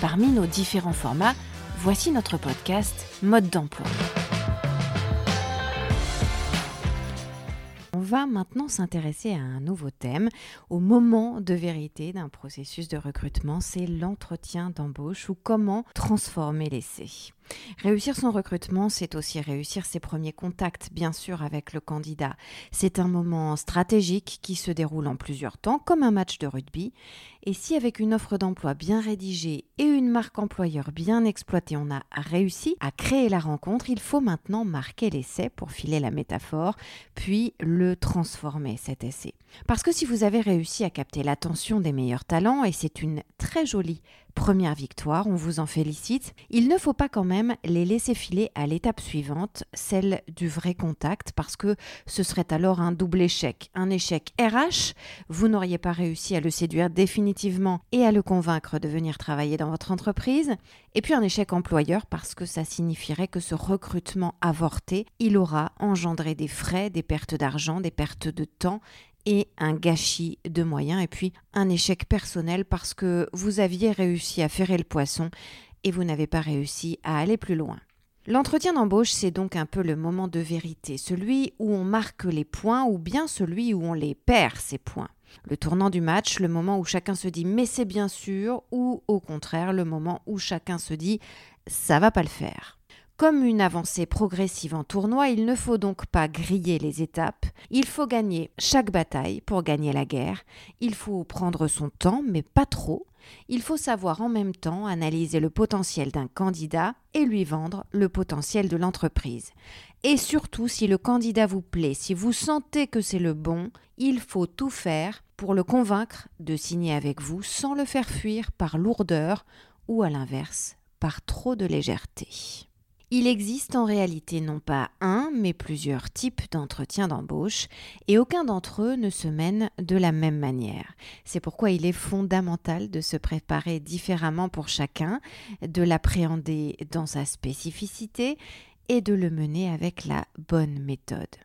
Parmi nos différents formats, voici notre podcast Mode d'emploi. On va maintenant s'intéresser à un nouveau thème. Au moment de vérité d'un processus de recrutement, c'est l'entretien d'embauche ou comment transformer l'essai. Réussir son recrutement, c'est aussi réussir ses premiers contacts, bien sûr, avec le candidat. C'est un moment stratégique qui se déroule en plusieurs temps, comme un match de rugby. Et si avec une offre d'emploi bien rédigée et une marque employeur bien exploitée, on a réussi à créer la rencontre, il faut maintenant marquer l'essai pour filer la métaphore, puis le transformer, cet essai. Parce que si vous avez réussi à capter l'attention des meilleurs talents, et c'est une très jolie première victoire, on vous en félicite. Il ne faut pas quand même les laisser filer à l'étape suivante, celle du vrai contact, parce que ce serait alors un double échec. Un échec RH, vous n'auriez pas réussi à le séduire définitivement et à le convaincre de venir travailler dans votre entreprise. Et puis un échec employeur, parce que ça signifierait que ce recrutement avorté, il aura engendré des frais, des pertes d'argent, des pertes de temps et un gâchis de moyens et puis un échec personnel parce que vous aviez réussi à ferrer le poisson et vous n'avez pas réussi à aller plus loin. L'entretien d'embauche, c'est donc un peu le moment de vérité, celui où on marque les points ou bien celui où on les perd, ces points. Le tournant du match, le moment où chacun se dit mais c'est bien sûr, ou au contraire le moment où chacun se dit ça va pas le faire. Comme une avancée progressive en tournoi, il ne faut donc pas griller les étapes, il faut gagner chaque bataille pour gagner la guerre, il faut prendre son temps, mais pas trop, il faut savoir en même temps analyser le potentiel d'un candidat et lui vendre le potentiel de l'entreprise. Et surtout, si le candidat vous plaît, si vous sentez que c'est le bon, il faut tout faire pour le convaincre de signer avec vous sans le faire fuir par lourdeur ou à l'inverse, par trop de légèreté. Il existe en réalité non pas un, mais plusieurs types d'entretiens d'embauche, et aucun d'entre eux ne se mène de la même manière. C'est pourquoi il est fondamental de se préparer différemment pour chacun, de l'appréhender dans sa spécificité et de le mener avec la bonne méthode.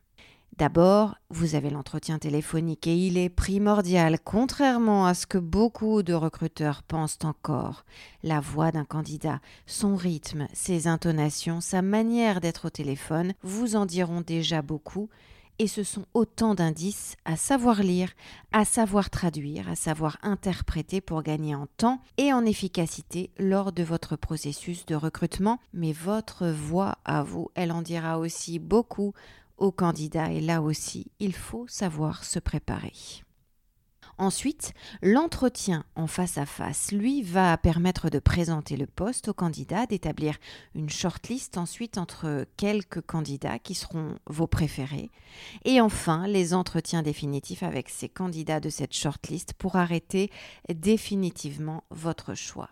D'abord, vous avez l'entretien téléphonique et il est primordial, contrairement à ce que beaucoup de recruteurs pensent encore. La voix d'un candidat, son rythme, ses intonations, sa manière d'être au téléphone vous en diront déjà beaucoup et ce sont autant d'indices à savoir lire, à savoir traduire, à savoir interpréter pour gagner en temps et en efficacité lors de votre processus de recrutement. Mais votre voix à vous, elle en dira aussi beaucoup au candidat et là aussi, il faut savoir se préparer. Ensuite, l'entretien en face à face, lui, va permettre de présenter le poste au candidat, d'établir une shortlist ensuite entre quelques candidats qui seront vos préférés, et enfin les entretiens définitifs avec ces candidats de cette shortlist pour arrêter définitivement votre choix.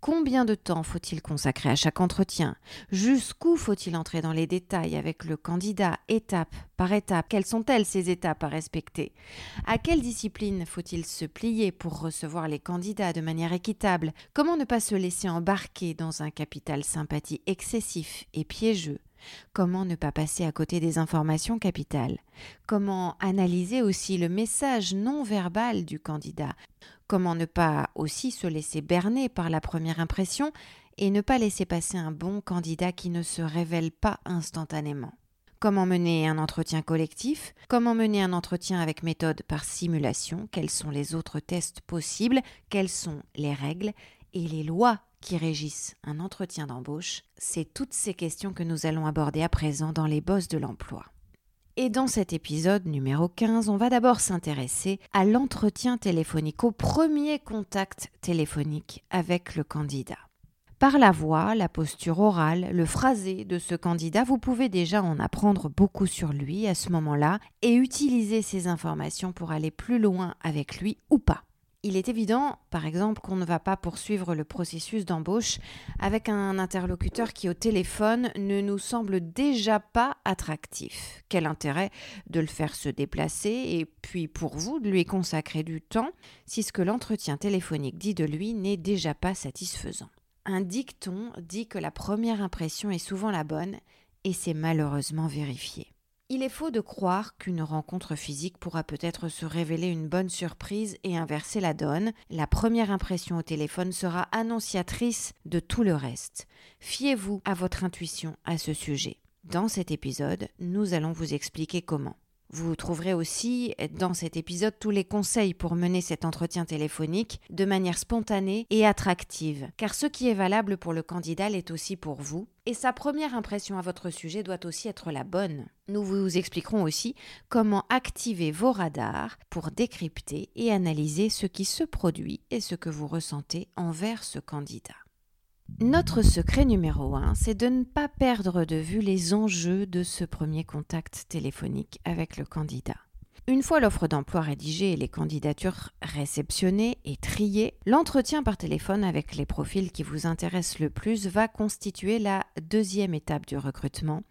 Combien de temps faut-il consacrer à chaque entretien? Jusqu'où faut-il entrer dans les détails avec le candidat, étape par étape? Quelles sont-elles ces étapes à respecter? À quelle discipline faut-il se plier pour recevoir les candidats de manière équitable? Comment ne pas se laisser embarquer dans un capital sympathie excessif et piégeux? Comment ne pas passer à côté des informations capitales? Comment analyser aussi le message non verbal du candidat? Comment ne pas aussi se laisser berner par la première impression et ne pas laisser passer un bon candidat qui ne se révèle pas instantanément? Comment mener un entretien collectif? Comment mener un entretien avec méthode par simulation? Quels sont les autres tests possibles? Quelles sont les règles et les lois qui régissent un entretien d'embauche C'est toutes ces questions que nous allons aborder à présent dans les bosses de l'emploi. Et dans cet épisode numéro 15, on va d'abord s'intéresser à l'entretien téléphonique, au premier contact téléphonique avec le candidat. Par la voix, la posture orale, le phrasé de ce candidat, vous pouvez déjà en apprendre beaucoup sur lui à ce moment-là et utiliser ces informations pour aller plus loin avec lui ou pas. Il est évident, par exemple, qu'on ne va pas poursuivre le processus d'embauche avec un interlocuteur qui au téléphone ne nous semble déjà pas attractif. Quel intérêt de le faire se déplacer et puis pour vous de lui consacrer du temps si ce que l'entretien téléphonique dit de lui n'est déjà pas satisfaisant? Un dicton dit que la première impression est souvent la bonne et c'est malheureusement vérifié. Il est faux de croire qu'une rencontre physique pourra peut-être se révéler une bonne surprise et inverser la donne. La première impression au téléphone sera annonciatrice de tout le reste. Fiez-vous à votre intuition à ce sujet. Dans cet épisode, nous allons vous expliquer comment. Vous trouverez aussi dans cet épisode tous les conseils pour mener cet entretien téléphonique de manière spontanée et attractive, car ce qui est valable pour le candidat l'est aussi pour vous, et sa première impression à votre sujet doit aussi être la bonne. Nous vous expliquerons aussi comment activer vos radars pour décrypter et analyser ce qui se produit et ce que vous ressentez envers ce candidat. Notre secret numéro un, c'est de ne pas perdre de vue les enjeux de ce premier contact téléphonique avec le candidat. Une fois l'offre d'emploi rédigée et les candidatures réceptionnées et triées, l'entretien par téléphone avec les profils qui vous intéressent le plus va constituer la deuxième étape du recrutement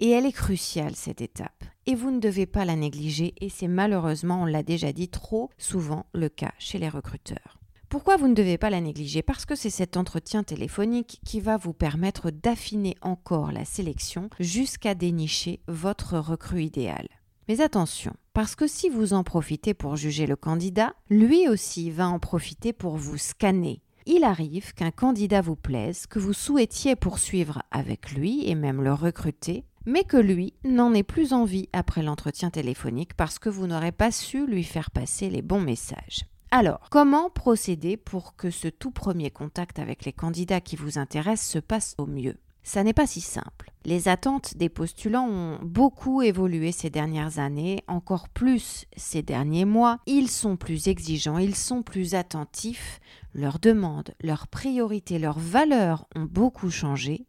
et elle est cruciale cette étape. Et vous ne devez pas la négliger et c'est malheureusement, on l'a déjà dit, trop souvent le cas chez les recruteurs. Pourquoi vous ne devez pas la négliger? Parce que c'est cet entretien téléphonique qui va vous permettre d'affiner encore la sélection jusqu'à dénicher votre recrue idéal. Mais attention, parce que si vous en profitez pour juger le candidat, lui aussi va en profiter pour vous scanner. Il arrive qu'un candidat vous plaise, que vous souhaitiez poursuivre avec lui et même le recruter, mais que lui n'en ait plus envie après l'entretien téléphonique parce que vous n'aurez pas su lui faire passer les bons messages. Alors, comment procéder pour que ce tout premier contact avec les candidats qui vous intéressent se passe au mieux? Ça n'est pas si simple. Les attentes des postulants ont beaucoup évolué ces dernières années, encore plus ces derniers mois. Ils sont plus exigeants, ils sont plus attentifs, leurs demandes, leurs priorités, leurs valeurs ont beaucoup changé.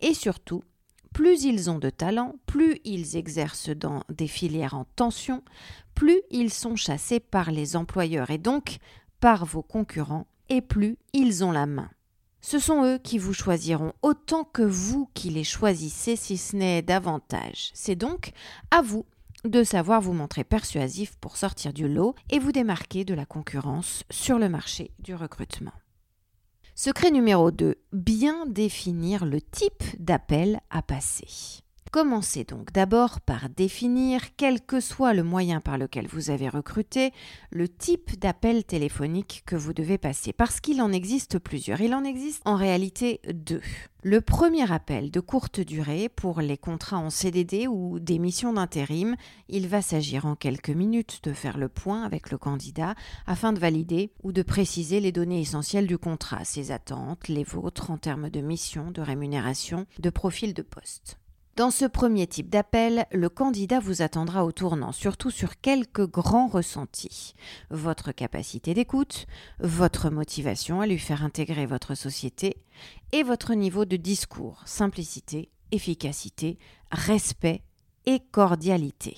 Et surtout, plus ils ont de talent, plus ils exercent dans des filières en tension, plus ils sont chassés par les employeurs et donc par vos concurrents, et plus ils ont la main. Ce sont eux qui vous choisiront autant que vous qui les choisissez, si ce n'est davantage. C'est donc à vous de savoir vous montrer persuasif pour sortir du lot et vous démarquer de la concurrence sur le marché du recrutement. Secret numéro 2. Bien définir le type d'appel à passer. Commencez donc d'abord par définir, quel que soit le moyen par lequel vous avez recruté, le type d'appel téléphonique que vous devez passer, parce qu'il en existe plusieurs. Il en existe en réalité deux. Le premier appel de courte durée pour les contrats en CDD ou des missions d'intérim, il va s'agir en quelques minutes de faire le point avec le candidat afin de valider ou de préciser les données essentielles du contrat, ses attentes, les vôtres en termes de mission, de rémunération, de profil de poste. Dans ce premier type d'appel, le candidat vous attendra au tournant, surtout sur quelques grands ressentis. Votre capacité d'écoute, votre motivation à lui faire intégrer votre société et votre niveau de discours, simplicité, efficacité, respect et cordialité.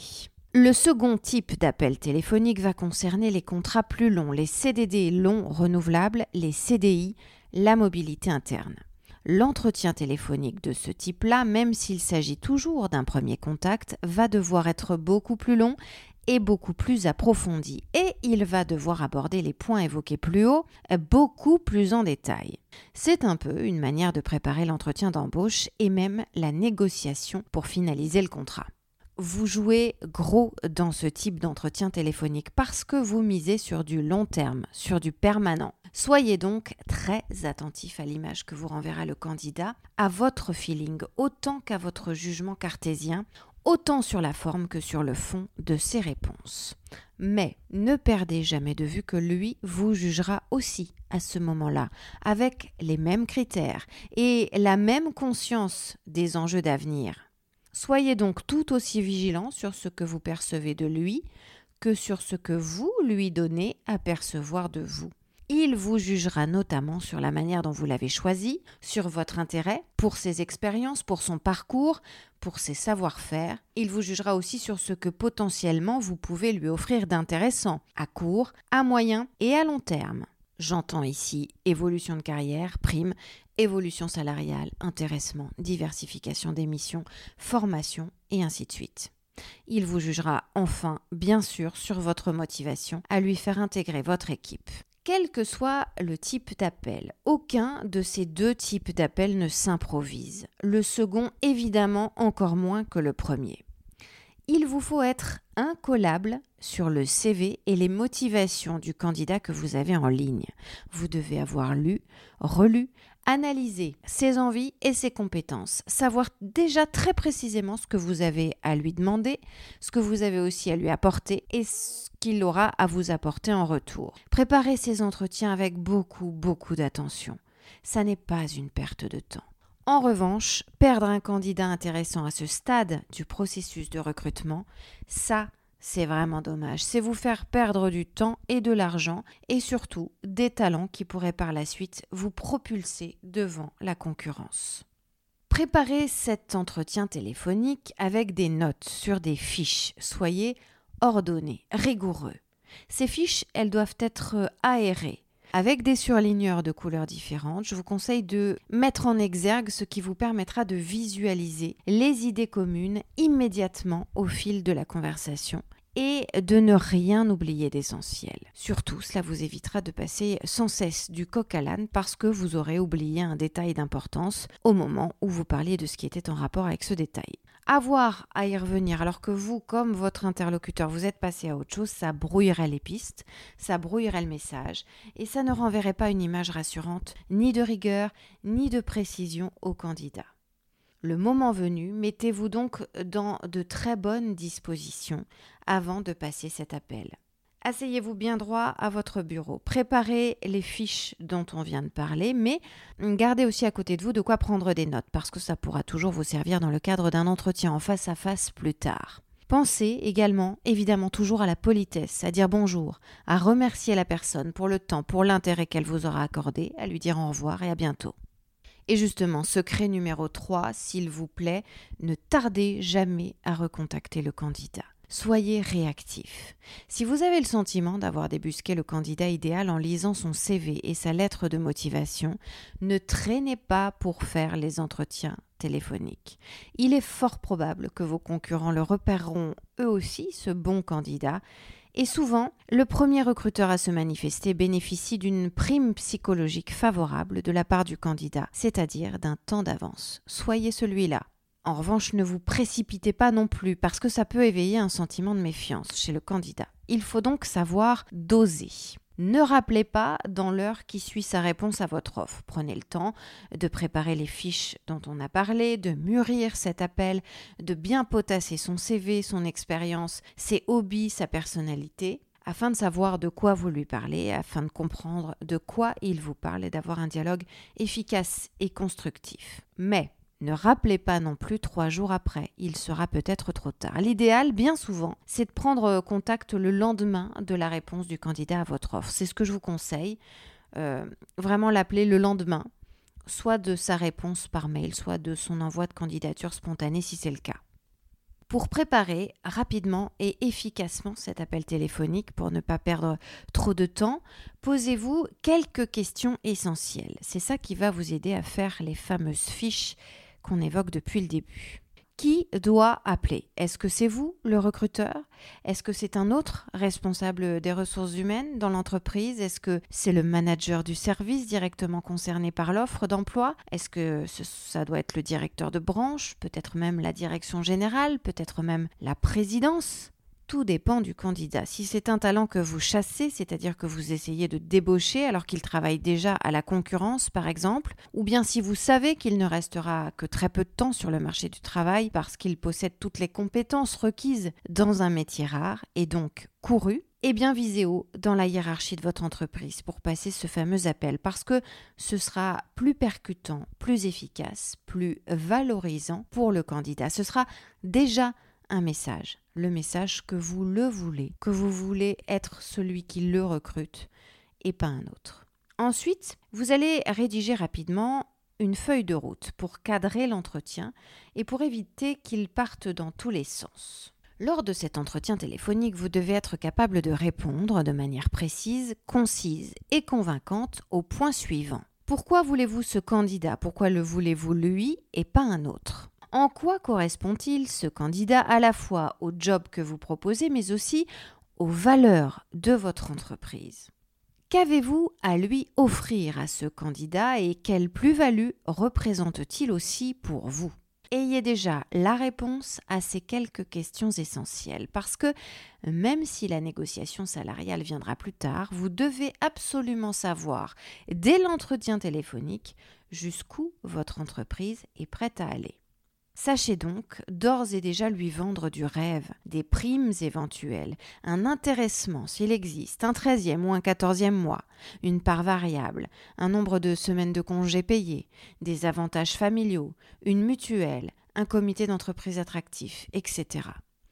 Le second type d'appel téléphonique va concerner les contrats plus longs, les CDD longs renouvelables, les CDI, la mobilité interne. L'entretien téléphonique de ce type-là, même s'il s'agit toujours d'un premier contact, va devoir être beaucoup plus long et beaucoup plus approfondi et il va devoir aborder les points évoqués plus haut beaucoup plus en détail. C'est un peu une manière de préparer l'entretien d'embauche et même la négociation pour finaliser le contrat. Vous jouez gros dans ce type d'entretien téléphonique parce que vous misez sur du long terme, sur du permanent. Soyez donc très attentif à l'image que vous renverra le candidat, à votre feeling autant qu'à votre jugement cartésien, autant sur la forme que sur le fond de ses réponses. Mais ne perdez jamais de vue que lui vous jugera aussi à ce moment-là, avec les mêmes critères et la même conscience des enjeux d'avenir. Soyez donc tout aussi vigilant sur ce que vous percevez de lui que sur ce que vous lui donnez à percevoir de vous. Il vous jugera notamment sur la manière dont vous l'avez choisi, sur votre intérêt, pour ses expériences, pour son parcours, pour ses savoir-faire. Il vous jugera aussi sur ce que potentiellement vous pouvez lui offrir d'intéressant, à court, à moyen et à long terme. J'entends ici évolution de carrière, prime, évolution salariale, intéressement, diversification des missions, formation et ainsi de suite. Il vous jugera enfin, bien sûr, sur votre motivation à lui faire intégrer votre équipe. Quel que soit le type d'appel, aucun de ces deux types d'appels ne s'improvise. Le second, évidemment, encore moins que le premier. Il vous faut être incollable sur le CV et les motivations du candidat que vous avez en ligne. Vous devez avoir lu, relu, analyser ses envies et ses compétences, savoir déjà très précisément ce que vous avez à lui demander, ce que vous avez aussi à lui apporter et ce qu'il aura à vous apporter en retour. Préparez ces entretiens avec beaucoup, beaucoup d'attention. Ça n'est pas une perte de temps. En revanche, perdre un candidat intéressant à ce stade du processus de recrutement, ça, c'est vraiment dommage. C'est vous faire perdre du temps et de l'argent et surtout des talents qui pourraient par la suite vous propulser devant la concurrence. Préparez cet entretien téléphonique avec des notes sur des fiches. Soyez ordonnés, rigoureux. Ces fiches, elles doivent être aérées. Avec des surligneurs de couleurs différentes, je vous conseille de mettre en exergue ce qui vous permettra de visualiser les idées communes immédiatement au fil de la conversation et de ne rien oublier d'essentiel. Surtout, cela vous évitera de passer sans cesse du coq à l'âne parce que vous aurez oublié un détail d'importance au moment où vous parliez de ce qui était en rapport avec ce détail. Avoir à y revenir alors que vous, comme votre interlocuteur, vous êtes passé à autre chose, ça brouillerait les pistes, ça brouillerait le message, et ça ne renverrait pas une image rassurante, ni de rigueur, ni de précision au candidat. Le moment venu, mettez-vous donc dans de très bonnes dispositions avant de passer cet appel. Asseyez-vous bien droit à votre bureau. Préparez les fiches dont on vient de parler, mais gardez aussi à côté de vous de quoi prendre des notes, parce que ça pourra toujours vous servir dans le cadre d'un entretien en face à face plus tard. Pensez également, évidemment, toujours à la politesse, à dire bonjour, à remercier la personne pour le temps, pour l'intérêt qu'elle vous aura accordé, à lui dire au revoir et à bientôt. Et justement, secret numéro 3, s'il vous plaît, ne tardez jamais à recontacter le candidat. Soyez réactif. Si vous avez le sentiment d'avoir débusqué le candidat idéal en lisant son CV et sa lettre de motivation, ne traînez pas pour faire les entretiens téléphoniques. Il est fort probable que vos concurrents le repéreront eux aussi, ce bon candidat, et souvent, le premier recruteur à se manifester bénéficie d'une prime psychologique favorable de la part du candidat, c'est-à-dire d'un temps d'avance. Soyez celui-là. En revanche, ne vous précipitez pas non plus parce que ça peut éveiller un sentiment de méfiance chez le candidat. Il faut donc savoir doser. Ne rappelez pas dans l'heure qui suit sa réponse à votre offre. Prenez le temps de préparer les fiches dont on a parlé, de mûrir cet appel, de bien potasser son CV, son expérience, ses hobbies, sa personnalité, afin de savoir de quoi vous lui parlez, afin de comprendre de quoi il vous parle et d'avoir un dialogue efficace et constructif. Mais ne rappelez pas non plus trois jours après, il sera peut-être trop tard. L'idéal, bien souvent, c'est de prendre contact le lendemain de la réponse du candidat à votre offre. C'est ce que je vous conseille. Euh, vraiment l'appeler le lendemain, soit de sa réponse par mail, soit de son envoi de candidature spontanée si c'est le cas. Pour préparer rapidement et efficacement cet appel téléphonique, pour ne pas perdre trop de temps, posez-vous quelques questions essentielles. C'est ça qui va vous aider à faire les fameuses fiches qu'on évoque depuis le début. Qui doit appeler? Est-ce que c'est vous, le recruteur? Est-ce que c'est un autre responsable des ressources humaines dans l'entreprise? Est-ce que c'est le manager du service directement concerné par l'offre d'emploi? Est-ce que ça doit être le directeur de branche? Peut-être même la direction générale? Peut-être même la présidence? Tout dépend du candidat. Si c'est un talent que vous chassez, c'est-à-dire que vous essayez de débaucher alors qu'il travaille déjà à la concurrence, par exemple, ou bien si vous savez qu'il ne restera que très peu de temps sur le marché du travail parce qu'il possède toutes les compétences requises dans un métier rare et donc couru, eh bien visez haut dans la hiérarchie de votre entreprise pour passer ce fameux appel parce que ce sera plus percutant, plus efficace, plus valorisant pour le candidat. Ce sera déjà un message, le message que vous le voulez, que vous voulez être celui qui le recrute et pas un autre. Ensuite, vous allez rédiger rapidement une feuille de route pour cadrer l'entretien et pour éviter qu'il parte dans tous les sens. Lors de cet entretien téléphonique, vous devez être capable de répondre de manière précise, concise et convaincante au point suivant. Pourquoi voulez-vous ce candidat? Pourquoi le voulez-vous lui et pas un autre? En quoi correspond-il ce candidat à la fois au job que vous proposez mais aussi aux valeurs de votre entreprise? Qu'avez-vous à lui offrir à ce candidat et quelle plus-value représente-t-il aussi pour vous? Ayez déjà la réponse à ces quelques questions essentielles parce que même si la négociation salariale viendra plus tard, vous devez absolument savoir dès l'entretien téléphonique jusqu'où votre entreprise est prête à aller. Sachez donc d'ores et déjà lui vendre du rêve, des primes éventuelles, un intéressement s'il existe, un treizième ou un quatorzième mois, une part variable, un nombre de semaines de congés payés, des avantages familiaux, une mutuelle, un comité d'entreprise attractif, etc.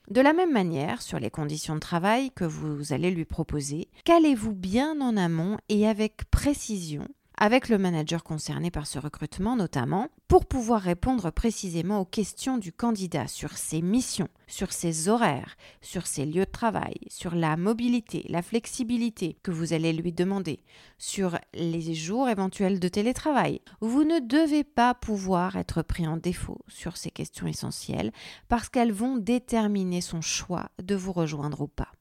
De la même manière, sur les conditions de travail que vous allez lui proposer, calez-vous bien en amont et avec précision avec le manager concerné par ce recrutement notamment, pour pouvoir répondre précisément aux questions du candidat sur ses missions, sur ses horaires, sur ses lieux de travail, sur la mobilité, la flexibilité que vous allez lui demander, sur les jours éventuels de télétravail. Vous ne devez pas pouvoir être pris en défaut sur ces questions essentielles parce qu'elles vont déterminer son choix de vous rejoindre ou pas.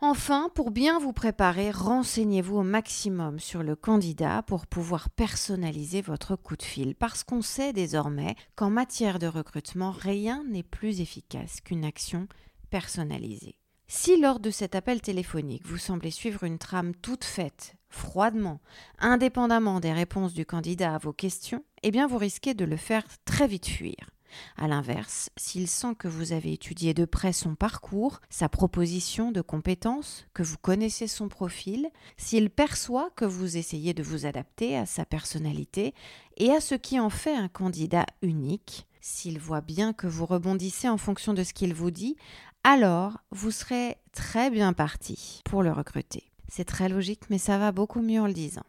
Enfin, pour bien vous préparer, renseignez-vous au maximum sur le candidat pour pouvoir personnaliser votre coup de fil, parce qu'on sait désormais qu'en matière de recrutement, rien n'est plus efficace qu'une action personnalisée. Si lors de cet appel téléphonique, vous semblez suivre une trame toute faite, froidement, indépendamment des réponses du candidat à vos questions, eh bien vous risquez de le faire très vite fuir. A l'inverse, s'il sent que vous avez étudié de près son parcours, sa proposition de compétences, que vous connaissez son profil, s'il perçoit que vous essayez de vous adapter à sa personnalité et à ce qui en fait un candidat unique, s'il voit bien que vous rebondissez en fonction de ce qu'il vous dit, alors vous serez très bien parti pour le recruter. C'est très logique, mais ça va beaucoup mieux en le disant.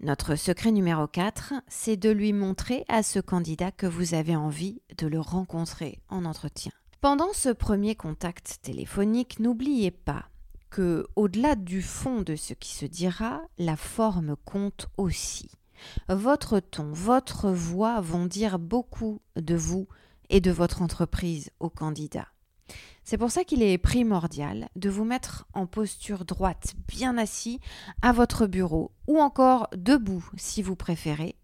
Notre secret numéro 4, c'est de lui montrer à ce candidat que vous avez envie de le rencontrer en entretien. Pendant ce premier contact téléphonique, n'oubliez pas que au-delà du fond de ce qui se dira, la forme compte aussi. Votre ton, votre voix vont dire beaucoup de vous et de votre entreprise au candidat. C'est pour ça qu'il est primordial de vous mettre en posture droite, bien assis, à votre bureau, ou encore debout si vous préférez.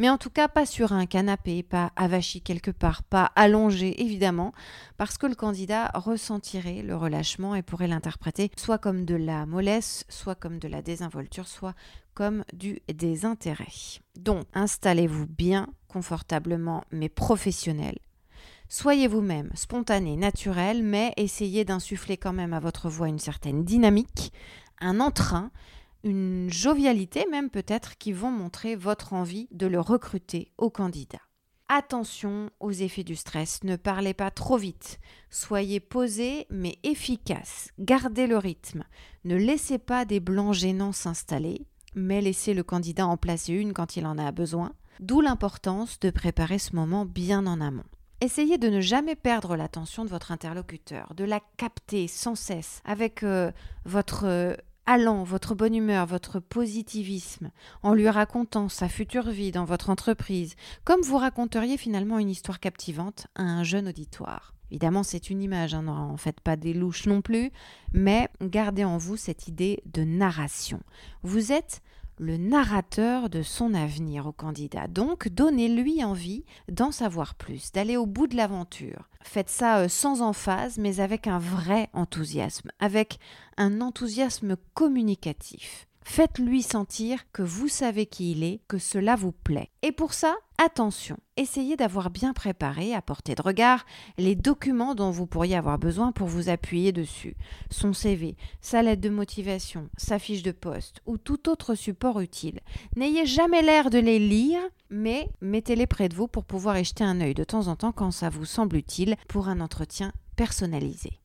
Mais en tout cas, pas sur un canapé, pas avachi quelque part, pas allongé évidemment, parce que le candidat ressentirait le relâchement et pourrait l'interpréter soit comme de la mollesse, soit comme de la désinvolture, soit comme du désintérêt. Donc, installez-vous bien, confortablement, mais professionnel, Soyez vous-même, spontané, naturel, mais essayez d'insuffler quand même à votre voix une certaine dynamique, un entrain, une jovialité même peut-être qui vont montrer votre envie de le recruter au candidat. Attention aux effets du stress, ne parlez pas trop vite, soyez posé mais efficace, gardez le rythme, ne laissez pas des blancs gênants s'installer, mais laissez le candidat en placer une quand il en a besoin, d'où l'importance de préparer ce moment bien en amont. Essayez de ne jamais perdre l'attention de votre interlocuteur, de la capter sans cesse avec euh, votre euh, allant, votre bonne humeur, votre positivisme, en lui racontant sa future vie dans votre entreprise, comme vous raconteriez finalement une histoire captivante à un jeune auditoire. Évidemment, c'est une image, hein, n'en faites pas des louches non plus, mais gardez en vous cette idée de narration. Vous êtes le narrateur de son avenir au candidat. Donc, donnez-lui envie d'en savoir plus, d'aller au bout de l'aventure. Faites ça euh, sans emphase, mais avec un vrai enthousiasme, avec un enthousiasme communicatif. Faites-lui sentir que vous savez qui il est, que cela vous plaît. Et pour ça, attention, essayez d'avoir bien préparé, à portée de regard, les documents dont vous pourriez avoir besoin pour vous appuyer dessus. Son CV, sa lettre de motivation, sa fiche de poste ou tout autre support utile. N'ayez jamais l'air de les lire, mais mettez-les près de vous pour pouvoir y jeter un œil de temps en temps quand ça vous semble utile pour un entretien personnalisé.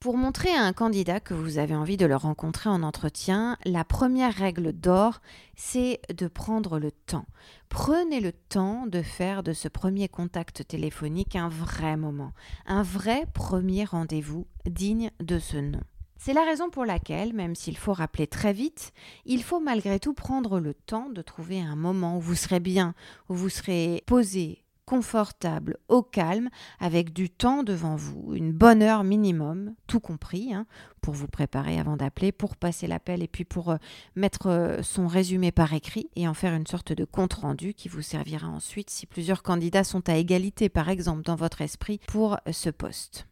Pour montrer à un candidat que vous avez envie de le rencontrer en entretien, la première règle d'or, c'est de prendre le temps. Prenez le temps de faire de ce premier contact téléphonique un vrai moment, un vrai premier rendez-vous digne de ce nom. C'est la raison pour laquelle, même s'il faut rappeler très vite, il faut malgré tout prendre le temps de trouver un moment où vous serez bien, où vous serez posé, confortable, au calme, avec du temps devant vous, une bonne heure minimum, tout compris, hein, pour vous préparer avant d'appeler, pour passer l'appel et puis pour euh, mettre euh, son résumé par écrit et en faire une sorte de compte-rendu qui vous servira ensuite si plusieurs candidats sont à égalité, par exemple, dans votre esprit pour ce poste.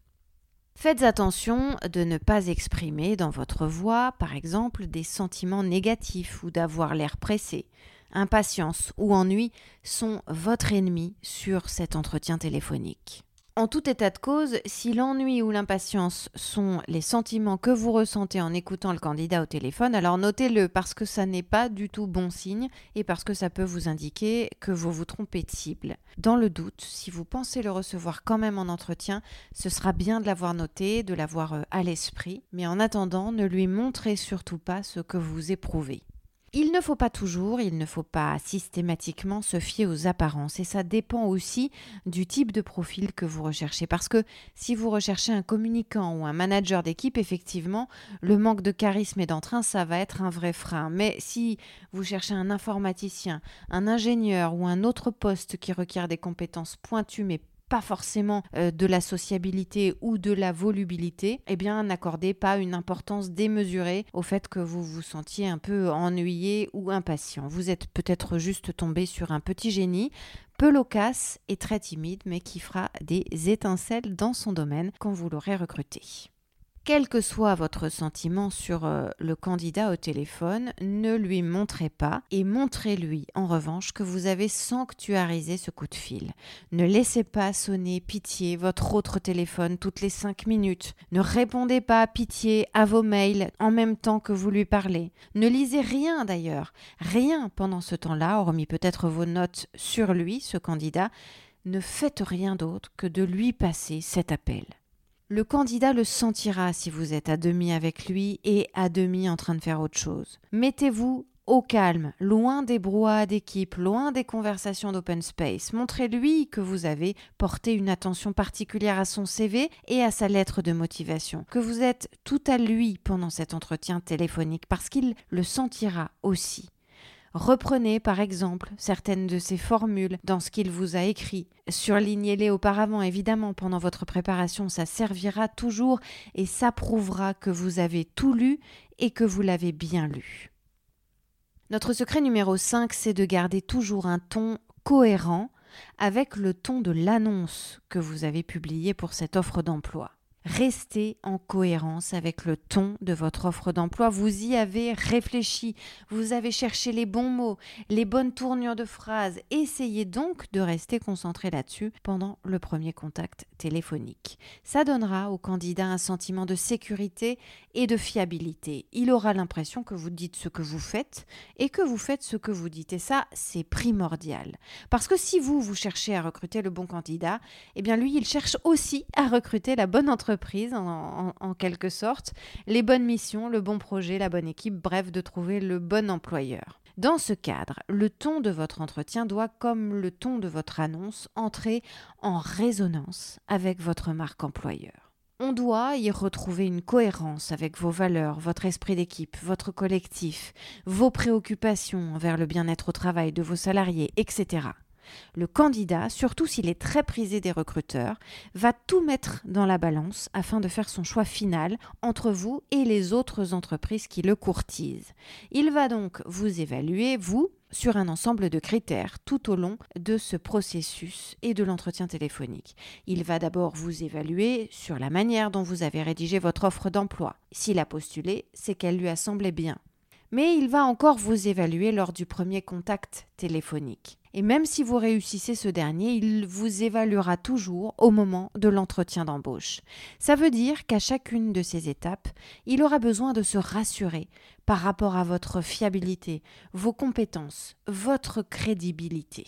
Faites attention de ne pas exprimer dans votre voix, par exemple, des sentiments négatifs ou d'avoir l'air pressé impatience ou ennui sont votre ennemi sur cet entretien téléphonique. En tout état de cause, si l'ennui ou l'impatience sont les sentiments que vous ressentez en écoutant le candidat au téléphone, alors notez-le parce que ça n'est pas du tout bon signe et parce que ça peut vous indiquer que vous vous trompez de cible. Dans le doute, si vous pensez le recevoir quand même en entretien, ce sera bien de l'avoir noté, de l'avoir euh, à l'esprit, mais en attendant, ne lui montrez surtout pas ce que vous éprouvez. Il ne faut pas toujours, il ne faut pas systématiquement se fier aux apparences et ça dépend aussi du type de profil que vous recherchez parce que si vous recherchez un communicant ou un manager d'équipe, effectivement, le manque de charisme et d'entrain, ça va être un vrai frein. Mais si vous cherchez un informaticien, un ingénieur ou un autre poste qui requiert des compétences pointues mais pas forcément euh, de la sociabilité ou de la volubilité, eh bien n'accordez pas une importance démesurée au fait que vous vous sentiez un peu ennuyé ou impatient. Vous êtes peut-être juste tombé sur un petit génie, peu loquace et très timide, mais qui fera des étincelles dans son domaine quand vous l'aurez recruté. Quel que soit votre sentiment sur euh, le candidat au téléphone, ne lui montrez pas et montrez-lui en revanche que vous avez sanctuarisé ce coup de fil. Ne laissez pas sonner pitié votre autre téléphone toutes les cinq minutes. Ne répondez pas pitié à vos mails en même temps que vous lui parlez. Ne lisez rien d'ailleurs, rien pendant ce temps-là, hormis peut-être vos notes sur lui, ce candidat. Ne faites rien d'autre que de lui passer cet appel. Le candidat le sentira si vous êtes à demi avec lui et à demi en train de faire autre chose. Mettez-vous au calme, loin des brouhahas d'équipe, loin des conversations d'open space. Montrez-lui que vous avez porté une attention particulière à son CV et à sa lettre de motivation, que vous êtes tout à lui pendant cet entretien téléphonique parce qu'il le sentira aussi. Reprenez par exemple certaines de ces formules dans ce qu'il vous a écrit. Surlignez-les auparavant, évidemment, pendant votre préparation, ça servira toujours et ça prouvera que vous avez tout lu et que vous l'avez bien lu. Notre secret numéro 5, c'est de garder toujours un ton cohérent avec le ton de l'annonce que vous avez publiée pour cette offre d'emploi. Restez en cohérence avec le ton de votre offre d'emploi. Vous y avez réfléchi, vous avez cherché les bons mots, les bonnes tournures de phrases. Essayez donc de rester concentré là-dessus pendant le premier contact téléphonique. Ça donnera au candidat un sentiment de sécurité et de fiabilité. Il aura l'impression que vous dites ce que vous faites et que vous faites ce que vous dites. Et ça, c'est primordial. Parce que si vous, vous cherchez à recruter le bon candidat, eh bien lui, il cherche aussi à recruter la bonne entreprise en, quelque sorte, les bonnes missions, le bon projet, la bonne équipe, bref, de trouver le bon employeur. Dans ce cadre, le ton de votre entretien doit, comme le ton de votre annonce, entrer en résonance avec votre marque employeur. On doit y retrouver une cohérence avec vos valeurs, votre esprit d'équipe, votre collectif, vos préoccupations envers le bien-être au travail de vos salariés, etc. Le candidat, surtout s'il est très prisé des recruteurs, va tout mettre dans la balance afin de faire son choix final entre vous et les autres entreprises qui le courtisent. Il va donc vous évaluer, vous, sur un ensemble de critères tout au long de ce processus et de l'entretien téléphonique. Il va d'abord vous évaluer sur la manière dont vous avez rédigé votre offre d'emploi. S'il a postulé, c'est qu'elle lui a semblé bien. Mais il va encore vous évaluer lors du premier contact téléphonique. Et même si vous réussissez ce dernier, il vous évaluera toujours au moment de l'entretien d'embauche. Ça veut dire qu'à chacune de ces étapes, il aura besoin de se rassurer par rapport à votre fiabilité, vos compétences, votre crédibilité.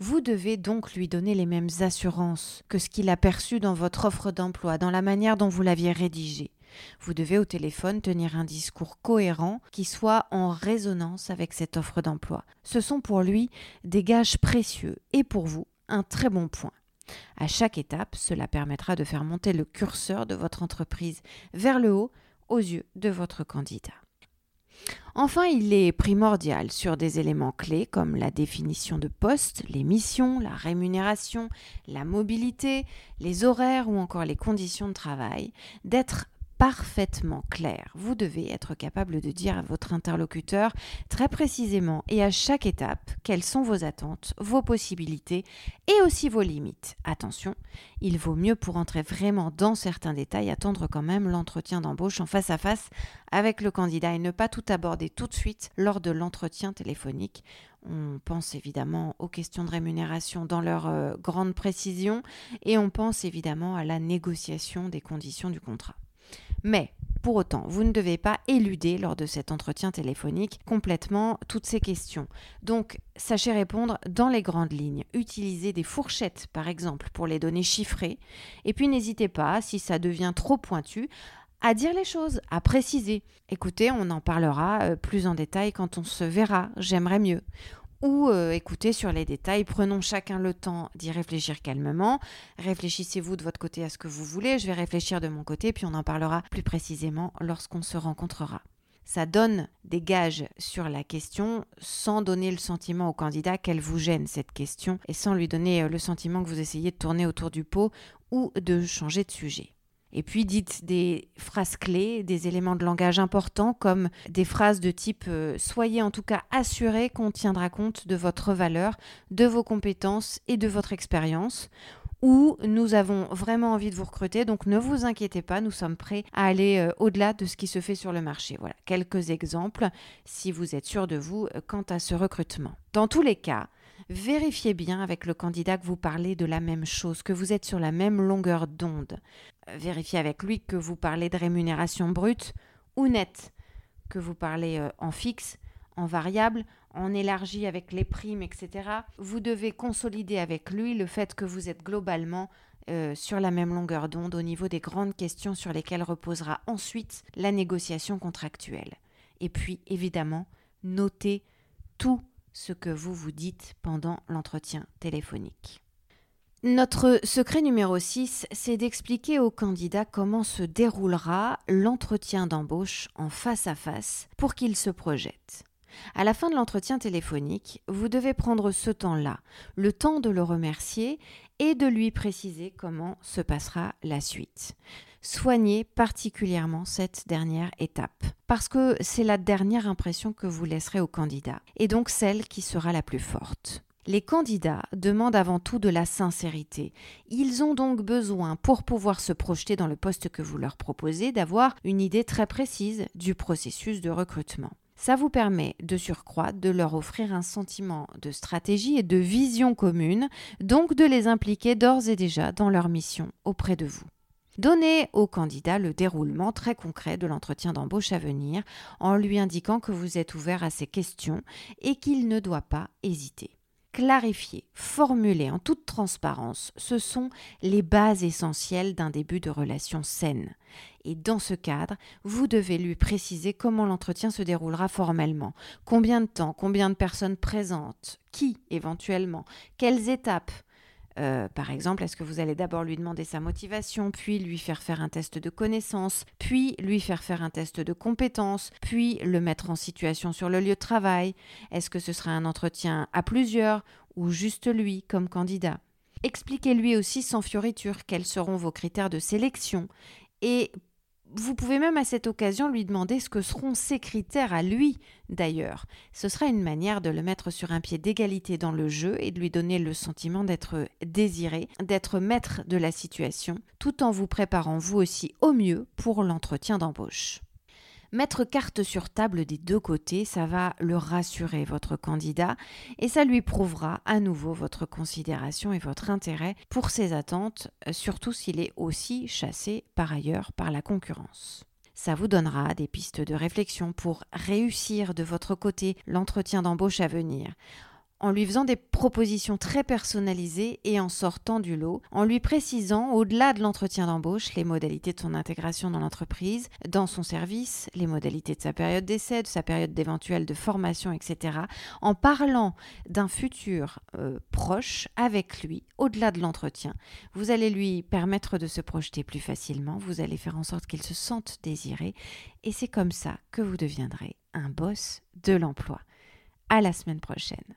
Vous devez donc lui donner les mêmes assurances que ce qu'il a perçu dans votre offre d'emploi, dans la manière dont vous l'aviez rédigée. Vous devez au téléphone tenir un discours cohérent qui soit en résonance avec cette offre d'emploi. Ce sont pour lui des gages précieux et pour vous un très bon point. À chaque étape, cela permettra de faire monter le curseur de votre entreprise vers le haut aux yeux de votre candidat. Enfin, il est primordial sur des éléments clés comme la définition de poste, les missions, la rémunération, la mobilité, les horaires ou encore les conditions de travail, d'être parfaitement clair. Vous devez être capable de dire à votre interlocuteur très précisément et à chaque étape quelles sont vos attentes, vos possibilités et aussi vos limites. Attention, il vaut mieux pour entrer vraiment dans certains détails attendre quand même l'entretien d'embauche en face à face avec le candidat et ne pas tout aborder tout de suite lors de l'entretien téléphonique. On pense évidemment aux questions de rémunération dans leur euh, grande précision et on pense évidemment à la négociation des conditions du contrat. Mais pour autant, vous ne devez pas éluder lors de cet entretien téléphonique complètement toutes ces questions. Donc, sachez répondre dans les grandes lignes. Utilisez des fourchettes, par exemple, pour les données chiffrées. Et puis, n'hésitez pas, si ça devient trop pointu, à dire les choses, à préciser. Écoutez, on en parlera euh, plus en détail quand on se verra, j'aimerais mieux ou euh, écoutez sur les détails. Prenons chacun le temps d'y réfléchir calmement. Réfléchissez-vous de votre côté à ce que vous voulez. Je vais réfléchir de mon côté, puis on en parlera plus précisément lorsqu'on se rencontrera. Ça donne des gages sur la question sans donner le sentiment au candidat qu'elle vous gêne cette question et sans lui donner euh, le sentiment que vous essayez de tourner autour du pot ou de changer de sujet. Et puis dites des phrases clés, des éléments de langage importants comme des phrases de type euh, Soyez en tout cas assuré qu'on tiendra compte de votre valeur, de vos compétences et de votre expérience ou nous avons vraiment envie de vous recruter, donc ne vous inquiétez pas, nous sommes prêts à aller euh, au-delà de ce qui se fait sur le marché. Voilà, quelques exemples si vous êtes sûr de vous euh, quant à ce recrutement. Dans tous les cas, vérifiez bien avec le candidat que vous parlez de la même chose, que vous êtes sur la même longueur d'onde. Vérifiez avec lui que vous parlez de rémunération brute ou nette, que vous parlez euh, en fixe, en variable, en élargi avec les primes, etc. Vous devez consolider avec lui le fait que vous êtes globalement euh, sur la même longueur d'onde au niveau des grandes questions sur lesquelles reposera ensuite la négociation contractuelle. Et puis, évidemment, notez tout ce que vous vous dites pendant l'entretien téléphonique. Notre secret numéro 6, c'est d'expliquer au candidat comment se déroulera l'entretien d'embauche en face à face pour qu'il se projette. À la fin de l'entretien téléphonique, vous devez prendre ce temps-là, le temps de le remercier et de lui préciser comment se passera la suite. Soignez particulièrement cette dernière étape, parce que c'est la dernière impression que vous laisserez au candidat, et donc celle qui sera la plus forte. Les candidats demandent avant tout de la sincérité. Ils ont donc besoin, pour pouvoir se projeter dans le poste que vous leur proposez, d'avoir une idée très précise du processus de recrutement. Ça vous permet de surcroît de leur offrir un sentiment de stratégie et de vision commune, donc de les impliquer d'ores et déjà dans leur mission auprès de vous. Donnez au candidat le déroulement très concret de l'entretien d'embauche à venir en lui indiquant que vous êtes ouvert à ses questions et qu'il ne doit pas hésiter clarifier, formuler en toute transparence, ce sont les bases essentielles d'un début de relation saine. Et dans ce cadre, vous devez lui préciser comment l'entretien se déroulera formellement, combien de temps, combien de personnes présentes, qui éventuellement, quelles étapes, euh, par exemple, est-ce que vous allez d'abord lui demander sa motivation, puis lui faire faire un test de connaissance, puis lui faire faire un test de compétence, puis le mettre en situation sur le lieu de travail? Est-ce que ce sera un entretien à plusieurs ou juste lui comme candidat? Expliquez-lui aussi sans fioriture quels seront vos critères de sélection et vous pouvez même à cette occasion lui demander ce que seront ses critères à lui d'ailleurs. Ce sera une manière de le mettre sur un pied d'égalité dans le jeu et de lui donner le sentiment d'être désiré, d'être maître de la situation, tout en vous préparant vous aussi au mieux pour l'entretien d'embauche. Mettre carte sur table des deux côtés, ça va le rassurer, votre candidat, et ça lui prouvera à nouveau votre considération et votre intérêt pour ses attentes, surtout s'il est aussi chassé par ailleurs par la concurrence. Ça vous donnera des pistes de réflexion pour réussir de votre côté l'entretien d'embauche à venir en lui faisant des propositions très personnalisées et en sortant du lot, en lui précisant, au-delà de l'entretien d'embauche, les modalités de son intégration dans l'entreprise, dans son service, les modalités de sa période d'essai, de sa période d'éventuelle de formation, etc. En parlant d'un futur euh, proche avec lui, au-delà de l'entretien. Vous allez lui permettre de se projeter plus facilement, vous allez faire en sorte qu'il se sente désiré, et c'est comme ça que vous deviendrez un boss de l'emploi. À la semaine prochaine.